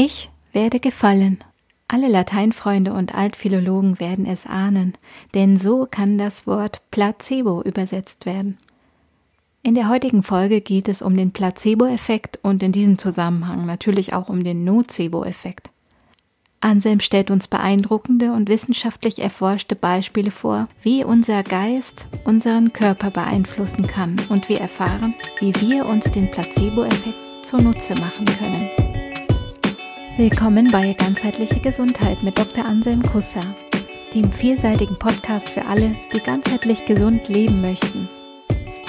Ich werde gefallen. Alle Lateinfreunde und Altphilologen werden es ahnen, denn so kann das Wort Placebo übersetzt werden. In der heutigen Folge geht es um den Placebo-Effekt und in diesem Zusammenhang natürlich auch um den Nocebo-Effekt. Anselm stellt uns beeindruckende und wissenschaftlich erforschte Beispiele vor, wie unser Geist unseren Körper beeinflussen kann und wir erfahren, wie wir uns den Placebo-Effekt zunutze machen können. Willkommen bei Ganzheitliche Gesundheit mit Dr. Anselm Kusser, dem vielseitigen Podcast für alle, die ganzheitlich gesund leben möchten.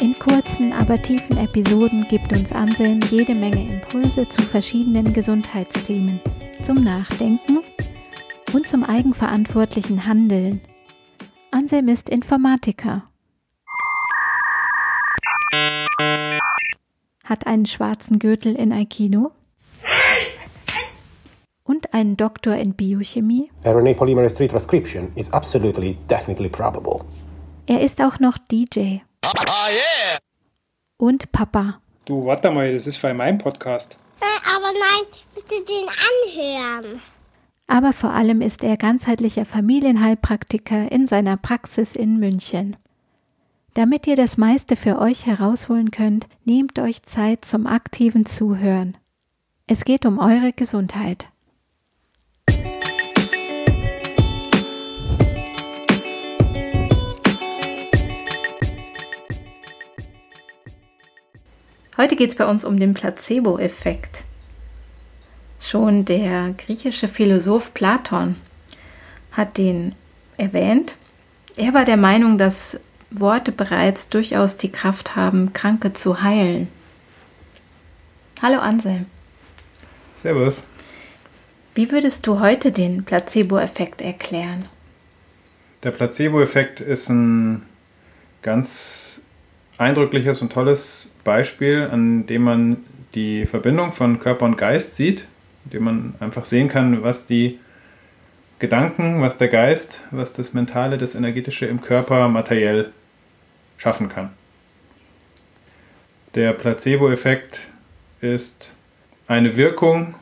In kurzen, aber tiefen Episoden gibt uns Anselm jede Menge Impulse zu verschiedenen Gesundheitsthemen, zum Nachdenken und zum eigenverantwortlichen Handeln. Anselm ist Informatiker, hat einen schwarzen Gürtel in Aikido und einen Doktor in Biochemie. RNA polymerase 3 transcription is absolutely definitely probable. Er ist auch noch DJ. Ah, yeah. Und Papa. Du, warte mal, das ist für mein Podcast. Äh, aber nein, bitte den anhören. Aber vor allem ist er ganzheitlicher Familienheilpraktiker in seiner Praxis in München. Damit ihr das meiste für euch herausholen könnt, nehmt euch Zeit zum aktiven Zuhören. Es geht um eure Gesundheit. Heute geht es bei uns um den Placebo-Effekt. Schon der griechische Philosoph Platon hat den erwähnt. Er war der Meinung, dass Worte bereits durchaus die Kraft haben, Kranke zu heilen. Hallo Anselm. Servus. Wie würdest du heute den Placebo-Effekt erklären? Der Placebo-Effekt ist ein ganz eindrückliches und tolles Beispiel, an dem man die Verbindung von Körper und Geist sieht, in dem man einfach sehen kann, was die Gedanken, was der Geist, was das Mentale, das Energetische im Körper materiell schaffen kann. Der Placebo-Effekt ist eine Wirkung,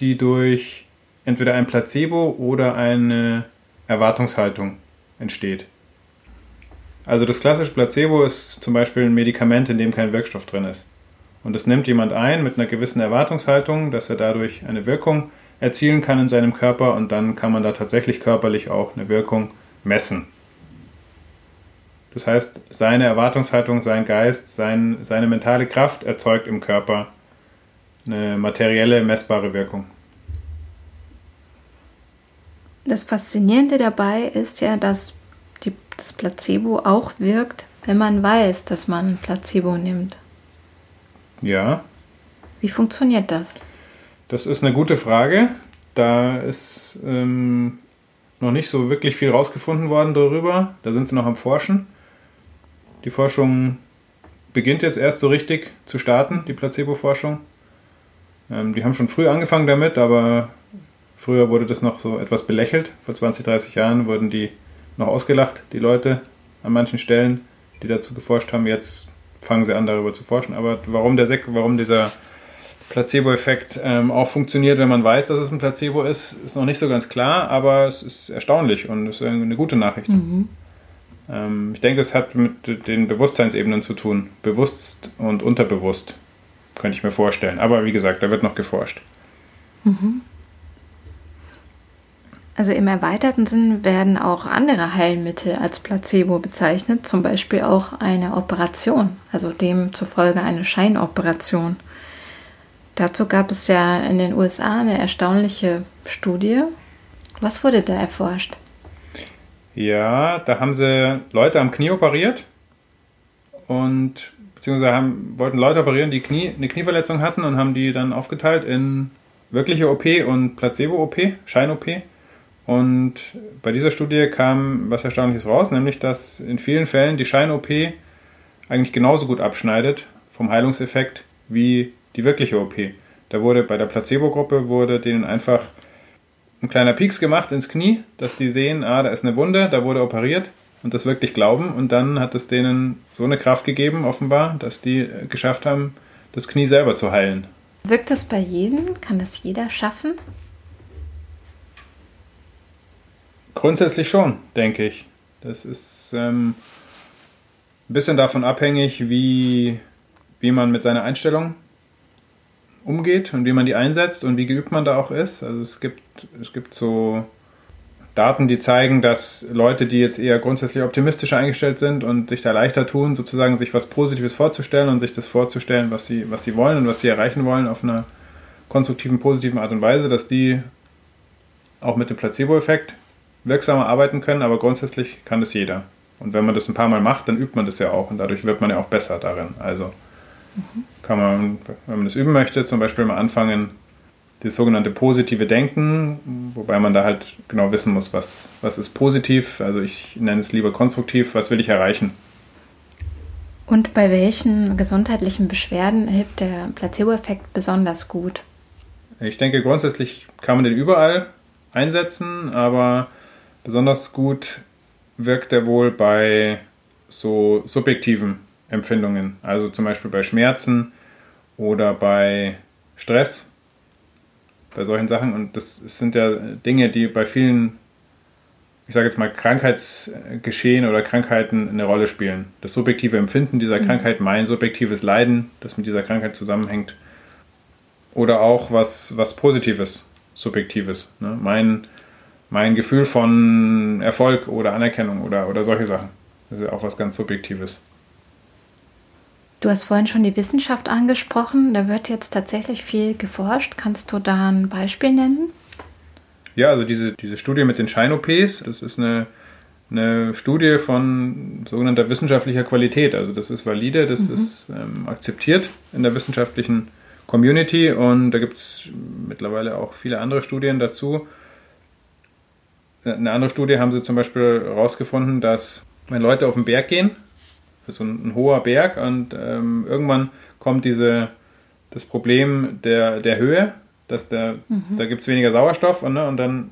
die durch entweder ein Placebo oder eine Erwartungshaltung entsteht. Also das klassische Placebo ist zum Beispiel ein Medikament, in dem kein Wirkstoff drin ist. Und das nimmt jemand ein mit einer gewissen Erwartungshaltung, dass er dadurch eine Wirkung erzielen kann in seinem Körper und dann kann man da tatsächlich körperlich auch eine Wirkung messen. Das heißt, seine Erwartungshaltung, sein Geist, sein, seine mentale Kraft erzeugt im Körper eine materielle, messbare Wirkung. Das Faszinierende dabei ist ja, dass die, das Placebo auch wirkt, wenn man weiß, dass man Placebo nimmt. Ja. Wie funktioniert das? Das ist eine gute Frage. Da ist ähm, noch nicht so wirklich viel rausgefunden worden darüber. Da sind sie noch am Forschen. Die Forschung beginnt jetzt erst so richtig zu starten, die Placebo-Forschung. Ähm, die haben schon früh angefangen damit, aber früher wurde das noch so etwas belächelt. Vor 20, 30 Jahren wurden die noch ausgelacht, die Leute an manchen Stellen, die dazu geforscht haben. Jetzt fangen sie an, darüber zu forschen. Aber warum, der Sek warum dieser Placebo-Effekt ähm, auch funktioniert, wenn man weiß, dass es ein Placebo ist, ist noch nicht so ganz klar, aber es ist erstaunlich und es ist eine gute Nachricht. Mhm. Ähm, ich denke, das hat mit den Bewusstseinsebenen zu tun. Bewusst und unterbewusst, könnte ich mir vorstellen. Aber wie gesagt, da wird noch geforscht. Mhm. Also im erweiterten Sinn werden auch andere Heilmittel als Placebo bezeichnet, zum Beispiel auch eine Operation, also demzufolge eine Scheinoperation. Dazu gab es ja in den USA eine erstaunliche Studie. Was wurde da erforscht? Ja, da haben sie Leute am Knie operiert und beziehungsweise haben, wollten Leute operieren, die Knie, eine Knieverletzung hatten und haben die dann aufgeteilt in wirkliche OP und Placebo-OP, Schein-OP. Und bei dieser Studie kam was Erstaunliches raus, nämlich dass in vielen Fällen die Schein-OP eigentlich genauso gut abschneidet vom Heilungseffekt wie die wirkliche OP. Da wurde bei der Placebo-Gruppe wurde denen einfach ein kleiner Pieks gemacht ins Knie, dass die sehen, ah, da ist eine Wunde, da wurde operiert und das wirklich glauben. Und dann hat es denen so eine Kraft gegeben, offenbar, dass die geschafft haben, das Knie selber zu heilen. Wirkt das bei jedem? Kann das jeder schaffen? Grundsätzlich schon, denke ich. Das ist ähm, ein bisschen davon abhängig, wie, wie man mit seiner Einstellung umgeht und wie man die einsetzt und wie geübt man da auch ist. Also es gibt, es gibt so Daten, die zeigen, dass Leute, die jetzt eher grundsätzlich optimistischer eingestellt sind und sich da leichter tun, sozusagen sich was Positives vorzustellen und sich das vorzustellen, was sie, was sie wollen und was sie erreichen wollen auf einer konstruktiven, positiven Art und Weise, dass die auch mit dem Placebo-Effekt wirksamer arbeiten können, aber grundsätzlich kann das jeder. Und wenn man das ein paar Mal macht, dann übt man das ja auch und dadurch wird man ja auch besser darin. Also mhm. kann man, wenn man das üben möchte, zum Beispiel mal anfangen, das sogenannte positive Denken, wobei man da halt genau wissen muss, was, was ist positiv, also ich nenne es lieber konstruktiv, was will ich erreichen. Und bei welchen gesundheitlichen Beschwerden hilft der Placebo-Effekt besonders gut? Ich denke, grundsätzlich kann man den überall einsetzen, aber besonders gut wirkt er wohl bei so subjektiven Empfindungen, also zum Beispiel bei Schmerzen oder bei Stress, bei solchen Sachen. Und das sind ja Dinge, die bei vielen, ich sage jetzt mal, Krankheitsgeschehen oder Krankheiten eine Rolle spielen. Das subjektive Empfinden dieser mhm. Krankheit, mein subjektives Leiden, das mit dieser Krankheit zusammenhängt. Oder auch was, was Positives, Subjektives. Ne? Mein, mein Gefühl von Erfolg oder Anerkennung oder, oder solche Sachen. Das ist ja auch was ganz Subjektives. Du hast vorhin schon die Wissenschaft angesprochen. Da wird jetzt tatsächlich viel geforscht. Kannst du da ein Beispiel nennen? Ja, also diese, diese Studie mit den Shine-OPs, das ist eine, eine Studie von sogenannter wissenschaftlicher Qualität. Also das ist valide, das mhm. ist ähm, akzeptiert in der wissenschaftlichen Community und da gibt es mittlerweile auch viele andere Studien dazu. Eine andere Studie haben sie zum Beispiel herausgefunden, dass wenn Leute auf den Berg gehen, so ein, ein hoher Berg und ähm, irgendwann kommt diese, das Problem der, der Höhe, dass der, mhm. da gibt es weniger Sauerstoff und, ne, und dann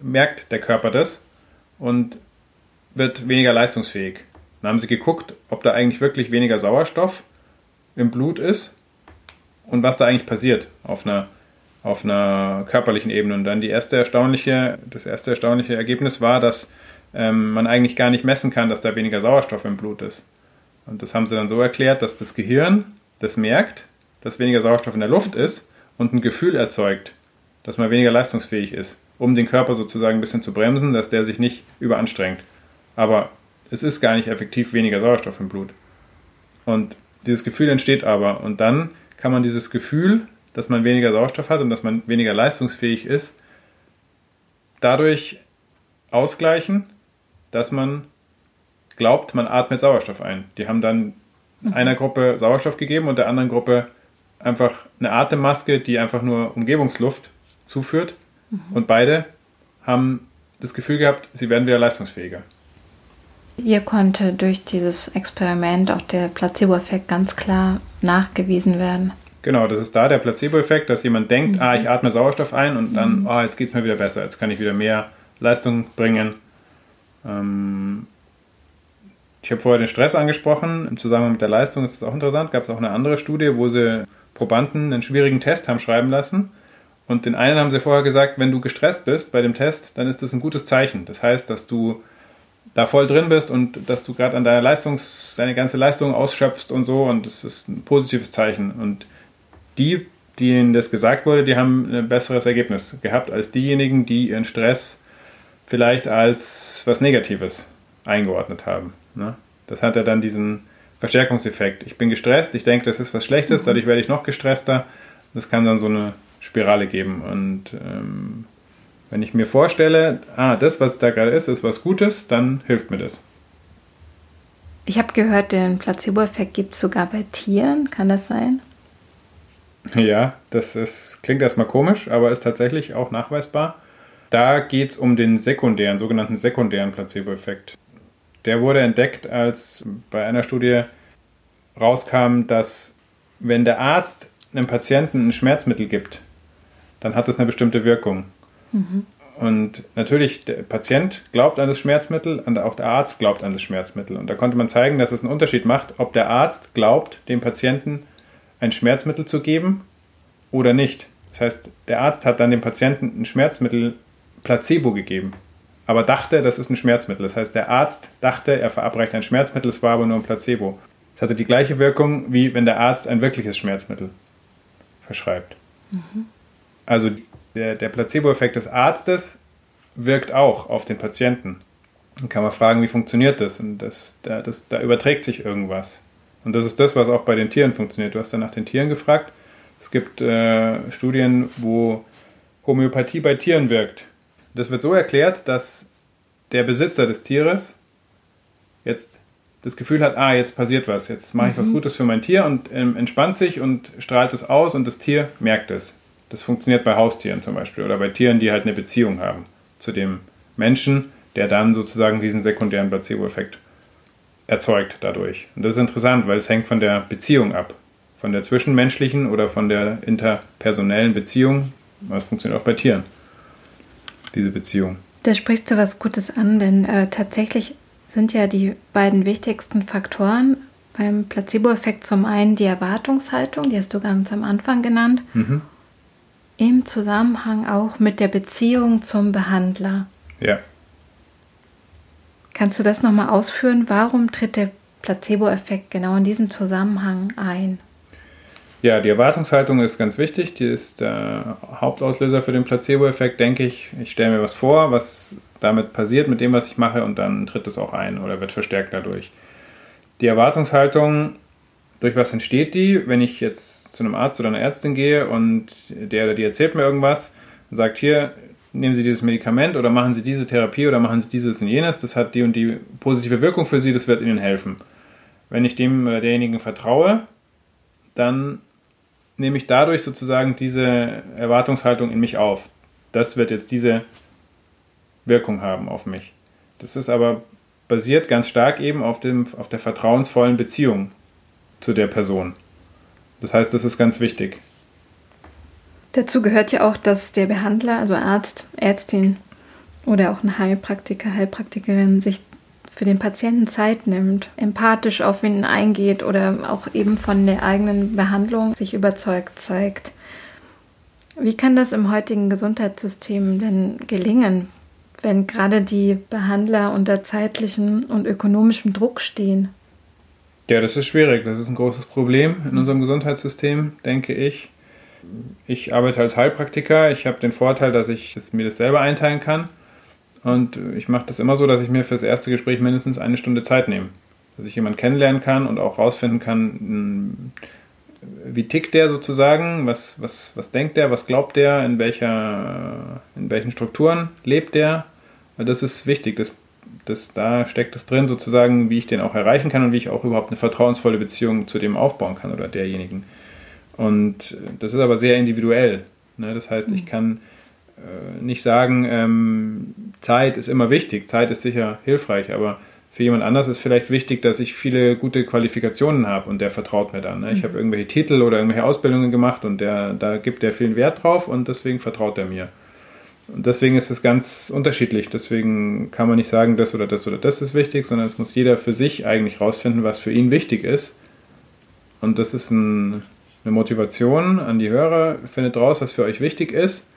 merkt der Körper das und wird weniger leistungsfähig. Dann haben sie geguckt, ob da eigentlich wirklich weniger Sauerstoff im Blut ist und was da eigentlich passiert auf einer, auf einer körperlichen Ebene. Und dann die erste erstaunliche, das erste erstaunliche Ergebnis war, dass ähm, man eigentlich gar nicht messen kann, dass da weniger Sauerstoff im Blut ist. Und das haben sie dann so erklärt, dass das Gehirn das merkt, dass weniger Sauerstoff in der Luft ist und ein Gefühl erzeugt, dass man weniger leistungsfähig ist, um den Körper sozusagen ein bisschen zu bremsen, dass der sich nicht überanstrengt. Aber es ist gar nicht effektiv weniger Sauerstoff im Blut. Und dieses Gefühl entsteht aber. Und dann kann man dieses Gefühl, dass man weniger Sauerstoff hat und dass man weniger leistungsfähig ist, dadurch ausgleichen, dass man glaubt, man atmet Sauerstoff ein. Die haben dann mhm. einer Gruppe Sauerstoff gegeben und der anderen Gruppe einfach eine Atemmaske, die einfach nur Umgebungsluft zuführt. Mhm. Und beide haben das Gefühl gehabt, sie werden wieder leistungsfähiger. Ihr konnte durch dieses Experiment auch der Placebo-Effekt ganz klar nachgewiesen werden. Genau, das ist da der Placebo-Effekt, dass jemand denkt, mhm. ah, ich atme Sauerstoff ein und dann, mhm. ah, jetzt geht es mir wieder besser, jetzt kann ich wieder mehr Leistung bringen. Ähm, ich habe vorher den Stress angesprochen, im Zusammenhang mit der Leistung ist das auch interessant. Gab es auch eine andere Studie, wo sie Probanden einen schwierigen Test haben schreiben lassen. Und den einen haben sie vorher gesagt, wenn du gestresst bist bei dem Test, dann ist das ein gutes Zeichen. Das heißt, dass du da voll drin bist und dass du gerade an deiner Leistungs, deine ganze Leistung ausschöpfst und so und das ist ein positives Zeichen. Und die, denen das gesagt wurde, die haben ein besseres Ergebnis gehabt als diejenigen, die ihren Stress vielleicht als was Negatives eingeordnet haben. Ne? Das hat ja dann diesen Verstärkungseffekt. Ich bin gestresst, ich denke, das ist was Schlechtes, mhm. dadurch werde ich noch gestresster. Das kann dann so eine Spirale geben. Und ähm, wenn ich mir vorstelle, ah, das, was da gerade ist, ist was Gutes, dann hilft mir das. Ich habe gehört, den Placebo-Effekt gibt es sogar bei Tieren. Kann das sein? Ja, das ist, klingt erstmal komisch, aber ist tatsächlich auch nachweisbar. Da geht es um den sekundären, sogenannten sekundären Placebo-Effekt. Der wurde entdeckt, als bei einer Studie rauskam, dass wenn der Arzt einem Patienten ein Schmerzmittel gibt, dann hat das eine bestimmte Wirkung. Mhm. Und natürlich, der Patient glaubt an das Schmerzmittel und auch der Arzt glaubt an das Schmerzmittel. Und da konnte man zeigen, dass es einen Unterschied macht, ob der Arzt glaubt, dem Patienten ein Schmerzmittel zu geben oder nicht. Das heißt, der Arzt hat dann dem Patienten ein Schmerzmittel Placebo gegeben, aber dachte, das ist ein Schmerzmittel. Das heißt, der Arzt dachte, er verabreicht ein Schmerzmittel, es war aber nur ein Placebo. Es hatte die gleiche Wirkung, wie wenn der Arzt ein wirkliches Schmerzmittel verschreibt. Mhm. Also der, der Placebo-Effekt des Arztes wirkt auch auf den Patienten. Dann kann man fragen, wie funktioniert das? Und das, da, das, da überträgt sich irgendwas. Und das ist das, was auch bei den Tieren funktioniert. Du hast ja nach den Tieren gefragt. Es gibt äh, Studien, wo Homöopathie bei Tieren wirkt. Das wird so erklärt, dass der Besitzer des Tieres jetzt das Gefühl hat, ah, jetzt passiert was, jetzt mache ich mhm. was Gutes für mein Tier und ähm, entspannt sich und strahlt es aus und das Tier merkt es. Das funktioniert bei Haustieren zum Beispiel oder bei Tieren, die halt eine Beziehung haben zu dem Menschen, der dann sozusagen diesen sekundären Placebo-Effekt erzeugt dadurch. Und das ist interessant, weil es hängt von der Beziehung ab. Von der zwischenmenschlichen oder von der interpersonellen Beziehung. Das funktioniert auch bei Tieren, diese Beziehung. Da sprichst du was Gutes an, denn äh, tatsächlich sind ja die beiden wichtigsten Faktoren beim Placebo-Effekt zum einen die Erwartungshaltung, die hast du ganz am Anfang genannt, mhm. im Zusammenhang auch mit der Beziehung zum Behandler. Ja. Kannst du das nochmal ausführen? Warum tritt der Placebo-Effekt genau in diesem Zusammenhang ein? Ja, die Erwartungshaltung ist ganz wichtig. Die ist der Hauptauslöser für den Placebo-Effekt, denke ich. Ich stelle mir was vor, was damit passiert mit dem, was ich mache, und dann tritt es auch ein oder wird verstärkt dadurch. Die Erwartungshaltung, durch was entsteht die? Wenn ich jetzt zu einem Arzt oder einer Ärztin gehe und der oder die erzählt mir irgendwas und sagt, hier, nehmen Sie dieses Medikament oder machen Sie diese Therapie oder machen Sie dieses und jenes, das hat die und die positive Wirkung für Sie, das wird Ihnen helfen. Wenn ich dem oder derjenigen vertraue, dann nehme ich dadurch sozusagen diese Erwartungshaltung in mich auf. Das wird jetzt diese Wirkung haben auf mich. Das ist aber basiert ganz stark eben auf, dem, auf der vertrauensvollen Beziehung zu der Person. Das heißt, das ist ganz wichtig. Dazu gehört ja auch, dass der Behandler, also Arzt, Ärztin oder auch ein Heilpraktiker, Heilpraktikerin sich für den Patienten Zeit nimmt, empathisch auf ihn eingeht oder auch eben von der eigenen Behandlung sich überzeugt zeigt. Wie kann das im heutigen Gesundheitssystem denn gelingen, wenn gerade die Behandler unter zeitlichem und ökonomischem Druck stehen? Ja, das ist schwierig. Das ist ein großes Problem in unserem Gesundheitssystem, denke ich. Ich arbeite als Heilpraktiker. Ich habe den Vorteil, dass ich das, mir das selber einteilen kann. Und ich mache das immer so, dass ich mir für das erste Gespräch mindestens eine Stunde Zeit nehme. Dass ich jemanden kennenlernen kann und auch rausfinden kann, wie tickt der sozusagen, was, was, was denkt der, was glaubt der, in, welcher, in welchen Strukturen lebt der das ist wichtig. Das, das, da steckt es drin, sozusagen, wie ich den auch erreichen kann und wie ich auch überhaupt eine vertrauensvolle Beziehung zu dem aufbauen kann oder derjenigen. Und das ist aber sehr individuell. Ne? Das heißt, ich mhm. kann äh, nicht sagen, ähm, Zeit ist immer wichtig. Zeit ist sicher hilfreich, aber für jemand anders ist vielleicht wichtig, dass ich viele gute Qualifikationen habe und der vertraut mir dann. Ne? Ich mhm. habe irgendwelche Titel oder irgendwelche Ausbildungen gemacht und der, da gibt der viel Wert drauf und deswegen vertraut er mir. Und deswegen ist es ganz unterschiedlich. Deswegen kann man nicht sagen, das oder das oder das ist wichtig, sondern es muss jeder für sich eigentlich rausfinden, was für ihn wichtig ist. Und das ist ein, eine Motivation an die Hörer. Findet raus, was für euch wichtig ist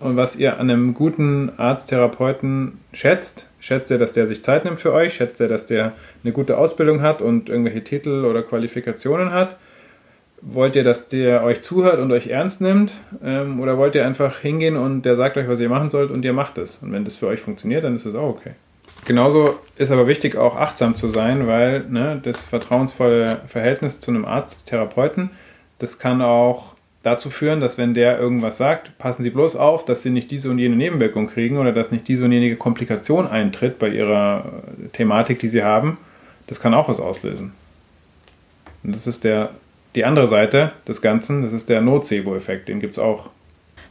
und was ihr an einem guten Arzttherapeuten schätzt. Schätzt ihr, dass der sich Zeit nimmt für euch? Schätzt ihr, dass der eine gute Ausbildung hat und irgendwelche Titel oder Qualifikationen hat? wollt ihr, dass der euch zuhört und euch ernst nimmt? Ähm, oder wollt ihr einfach hingehen und der sagt euch, was ihr machen sollt und ihr macht es? Und wenn das für euch funktioniert, dann ist es auch okay. Genauso ist aber wichtig, auch achtsam zu sein, weil ne, das vertrauensvolle Verhältnis zu einem Arzt, Therapeuten, das kann auch dazu führen, dass wenn der irgendwas sagt, passen Sie bloß auf, dass Sie nicht diese und jene Nebenwirkung kriegen oder dass nicht diese und jene Komplikation eintritt bei Ihrer Thematik, die Sie haben. Das kann auch was auslösen. Und das ist der die andere Seite des Ganzen, das ist der Nocebo-Effekt, den gibt es auch.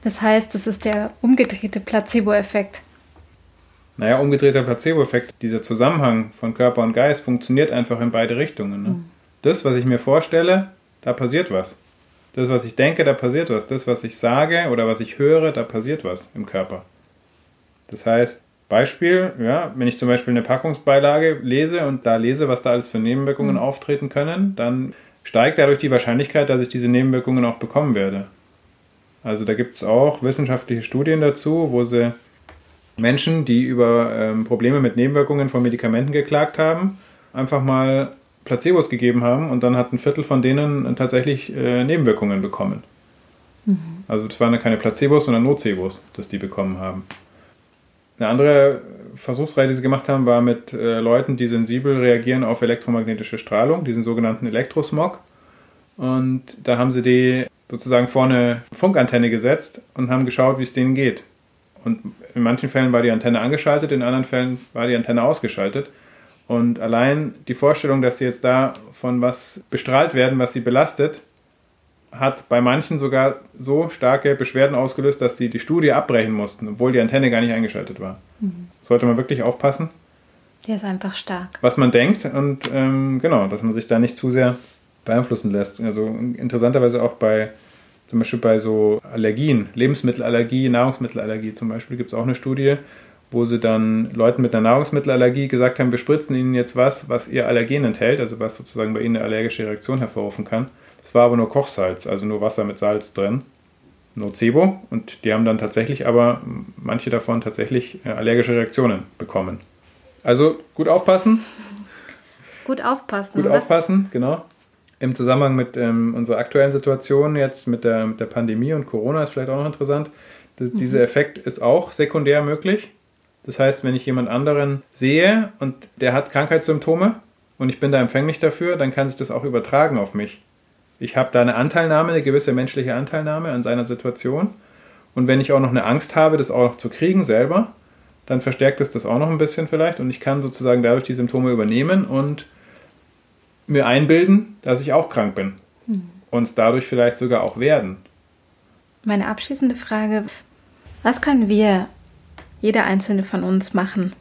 Das heißt, das ist der umgedrehte Placebo-Effekt. Naja, umgedrehter Placebo-Effekt, dieser Zusammenhang von Körper und Geist funktioniert einfach in beide Richtungen. Ne? Mhm. Das, was ich mir vorstelle, da passiert was. Das, was ich denke, da passiert was. Das, was ich sage oder was ich höre, da passiert was im Körper. Das heißt, Beispiel, ja, wenn ich zum Beispiel eine Packungsbeilage lese und da lese, was da alles für Nebenwirkungen mhm. auftreten können, dann steigt dadurch die Wahrscheinlichkeit, dass ich diese Nebenwirkungen auch bekommen werde. Also da gibt es auch wissenschaftliche Studien dazu, wo sie Menschen, die über ähm, Probleme mit Nebenwirkungen von Medikamenten geklagt haben, einfach mal Placebos gegeben haben und dann hat ein Viertel von denen tatsächlich äh, Nebenwirkungen bekommen. Mhm. Also das waren keine Placebos, sondern Nocebos, dass die bekommen haben. Eine andere Versuchsreihe, die sie gemacht haben, war mit äh, Leuten, die sensibel reagieren auf elektromagnetische Strahlung, diesen sogenannten Elektrosmog. Und da haben sie die sozusagen vorne Funkantenne gesetzt und haben geschaut, wie es denen geht. Und in manchen Fällen war die Antenne angeschaltet, in anderen Fällen war die Antenne ausgeschaltet. Und allein die Vorstellung, dass sie jetzt da von was bestrahlt werden, was sie belastet, hat bei manchen sogar so starke Beschwerden ausgelöst, dass sie die Studie abbrechen mussten, obwohl die Antenne gar nicht eingeschaltet war. Mhm. Sollte man wirklich aufpassen. Der ist einfach stark. Was man denkt und ähm, genau, dass man sich da nicht zu sehr beeinflussen lässt. Also interessanterweise auch bei zum Beispiel bei so Allergien, Lebensmittelallergie, Nahrungsmittelallergie zum Beispiel, gibt es auch eine Studie, wo sie dann Leuten mit einer Nahrungsmittelallergie gesagt haben, wir spritzen ihnen jetzt was, was ihr Allergen enthält, also was sozusagen bei ihnen eine allergische Reaktion hervorrufen kann. Es war aber nur Kochsalz, also nur Wasser mit Salz drin. Nocebo. Und die haben dann tatsächlich aber, manche davon tatsächlich äh, allergische Reaktionen bekommen. Also gut aufpassen. Gut aufpassen. Gut aufpassen, genau. Im Zusammenhang mit ähm, unserer aktuellen Situation jetzt mit der, mit der Pandemie und Corona ist vielleicht auch noch interessant. Das, mhm. Dieser Effekt ist auch sekundär möglich. Das heißt, wenn ich jemand anderen sehe und der hat Krankheitssymptome und ich bin da empfänglich dafür, dann kann sich das auch übertragen auf mich. Ich habe da eine Anteilnahme, eine gewisse menschliche Anteilnahme an seiner Situation. Und wenn ich auch noch eine Angst habe, das auch noch zu kriegen selber, dann verstärkt es das auch noch ein bisschen vielleicht und ich kann sozusagen dadurch die Symptome übernehmen und mir einbilden, dass ich auch krank bin mhm. und dadurch vielleicht sogar auch werden. Meine abschließende Frage, was können wir, jeder einzelne von uns, machen,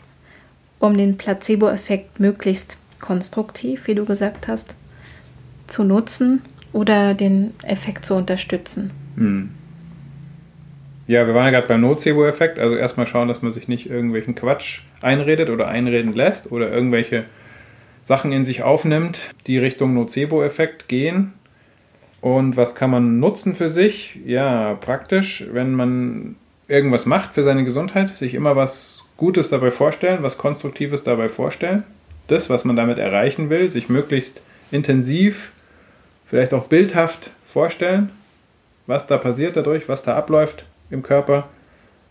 um den Placebo-Effekt möglichst konstruktiv, wie du gesagt hast, zu nutzen oder den Effekt zu unterstützen. Hm. Ja, wir waren ja gerade beim Nocebo-Effekt. Also erstmal schauen, dass man sich nicht irgendwelchen Quatsch einredet oder einreden lässt oder irgendwelche Sachen in sich aufnimmt, die Richtung Nocebo-Effekt gehen. Und was kann man nutzen für sich? Ja, praktisch, wenn man irgendwas macht für seine Gesundheit, sich immer was Gutes dabei vorstellen, was Konstruktives dabei vorstellen. Das, was man damit erreichen will, sich möglichst intensiv vielleicht auch bildhaft vorstellen, was da passiert dadurch, was da abläuft im Körper.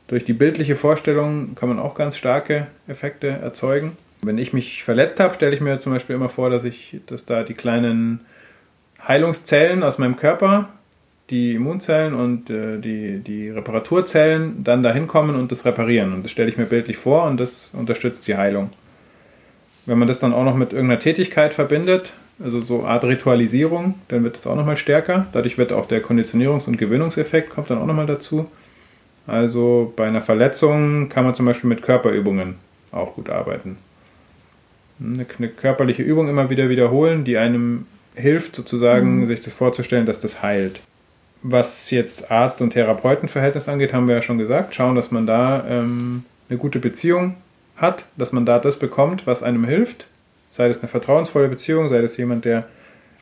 Durch die bildliche Vorstellung kann man auch ganz starke Effekte erzeugen. Wenn ich mich verletzt habe, stelle ich mir zum Beispiel immer vor, dass ich, dass da die kleinen Heilungszellen aus meinem Körper, die Immunzellen und äh, die, die Reparaturzellen dann da hinkommen und das reparieren. Und das stelle ich mir bildlich vor und das unterstützt die Heilung. Wenn man das dann auch noch mit irgendeiner Tätigkeit verbindet, also so Art Ritualisierung, dann wird es auch nochmal stärker. Dadurch wird auch der Konditionierungs- und Gewöhnungseffekt kommt dann auch nochmal dazu. Also bei einer Verletzung kann man zum Beispiel mit Körperübungen auch gut arbeiten. Eine, eine körperliche Übung immer wieder wiederholen, die einem hilft, sozusagen mhm. sich das vorzustellen, dass das heilt. Was jetzt Arzt- und Therapeutenverhältnis angeht, haben wir ja schon gesagt. Schauen, dass man da ähm, eine gute Beziehung hat, dass man da das bekommt, was einem hilft Sei das eine vertrauensvolle Beziehung, sei das jemand, der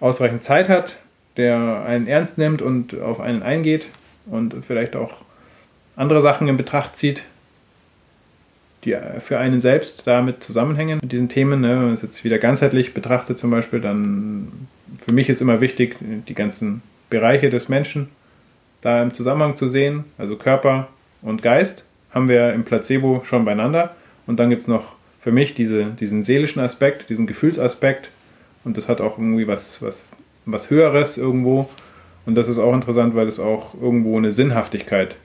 ausreichend Zeit hat, der einen ernst nimmt und auf einen eingeht und vielleicht auch andere Sachen in Betracht zieht, die für einen selbst damit zusammenhängen mit diesen Themen. Ne? Wenn man es jetzt wieder ganzheitlich betrachtet zum Beispiel, dann für mich ist immer wichtig, die ganzen Bereiche des Menschen da im Zusammenhang zu sehen, also Körper und Geist haben wir im Placebo schon beieinander. Und dann gibt es noch für mich diese, diesen seelischen Aspekt, diesen Gefühlsaspekt. Und das hat auch irgendwie was, was, was Höheres irgendwo. Und das ist auch interessant, weil es auch irgendwo eine Sinnhaftigkeit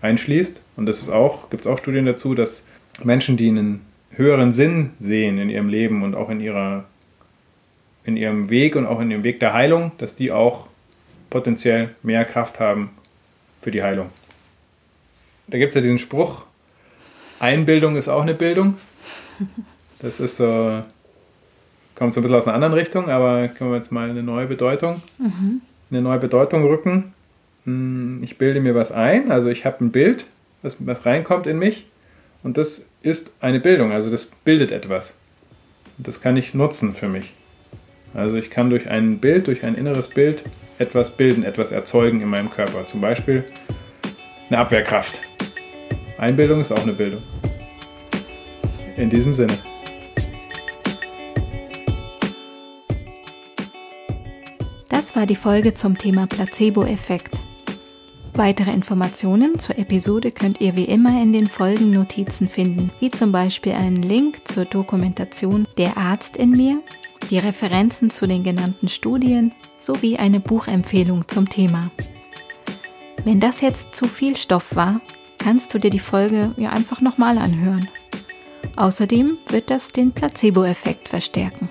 einschließt. Und das ist auch, gibt es auch Studien dazu, dass Menschen, die einen höheren Sinn sehen in ihrem Leben und auch in ihrer in ihrem Weg und auch in dem Weg der Heilung, dass die auch potenziell mehr Kraft haben für die Heilung. Da gibt es ja diesen Spruch, Einbildung ist auch eine Bildung. Das ist so, kommt so ein bisschen aus einer anderen Richtung, aber können wir jetzt mal eine neue Bedeutung, mhm. eine neue Bedeutung rücken. Hm, ich bilde mir was ein, also ich habe ein Bild, was, was reinkommt in mich und das ist eine Bildung, also das bildet etwas. Das kann ich nutzen für mich. Also ich kann durch ein Bild, durch ein inneres Bild etwas bilden, etwas erzeugen in meinem Körper. Zum Beispiel eine Abwehrkraft. Einbildung ist auch eine Bildung. In diesem Sinne. Das war die Folge zum Thema Placebo-Effekt. Weitere Informationen zur Episode könnt ihr wie immer in den Folgennotizen finden, wie zum Beispiel einen Link zur Dokumentation Der Arzt in mir, die Referenzen zu den genannten Studien sowie eine Buchempfehlung zum Thema. Wenn das jetzt zu viel Stoff war, kannst du dir die Folge ja einfach nochmal anhören. Außerdem wird das den Placebo-Effekt verstärken.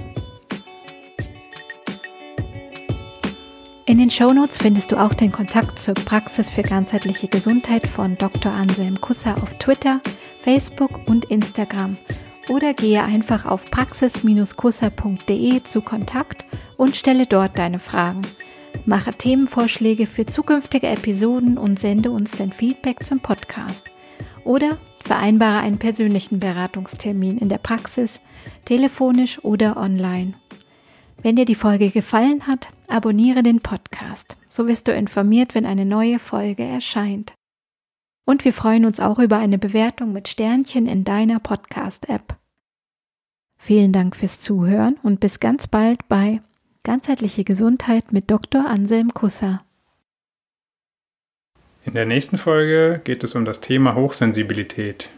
In den Shownotes findest du auch den Kontakt zur Praxis für ganzheitliche Gesundheit von Dr. Anselm Kusser auf Twitter, Facebook und Instagram oder gehe einfach auf praxis-kusser.de zu Kontakt und stelle dort deine Fragen. Mache Themenvorschläge für zukünftige Episoden und sende uns dein Feedback zum Podcast. Oder vereinbare einen persönlichen Beratungstermin in der Praxis, telefonisch oder online. Wenn dir die Folge gefallen hat, abonniere den Podcast. So wirst du informiert, wenn eine neue Folge erscheint. Und wir freuen uns auch über eine Bewertung mit Sternchen in deiner Podcast-App. Vielen Dank fürs Zuhören und bis ganz bald bei Ganzheitliche Gesundheit mit Dr. Anselm Kusser. In der nächsten Folge geht es um das Thema Hochsensibilität.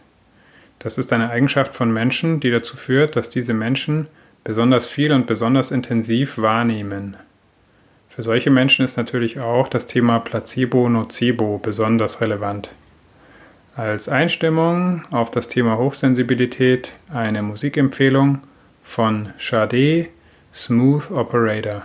Das ist eine Eigenschaft von Menschen, die dazu führt, dass diese Menschen besonders viel und besonders intensiv wahrnehmen. Für solche Menschen ist natürlich auch das Thema Placebo-Nocebo besonders relevant. Als Einstimmung auf das Thema Hochsensibilität eine Musikempfehlung von Sade Smooth Operator.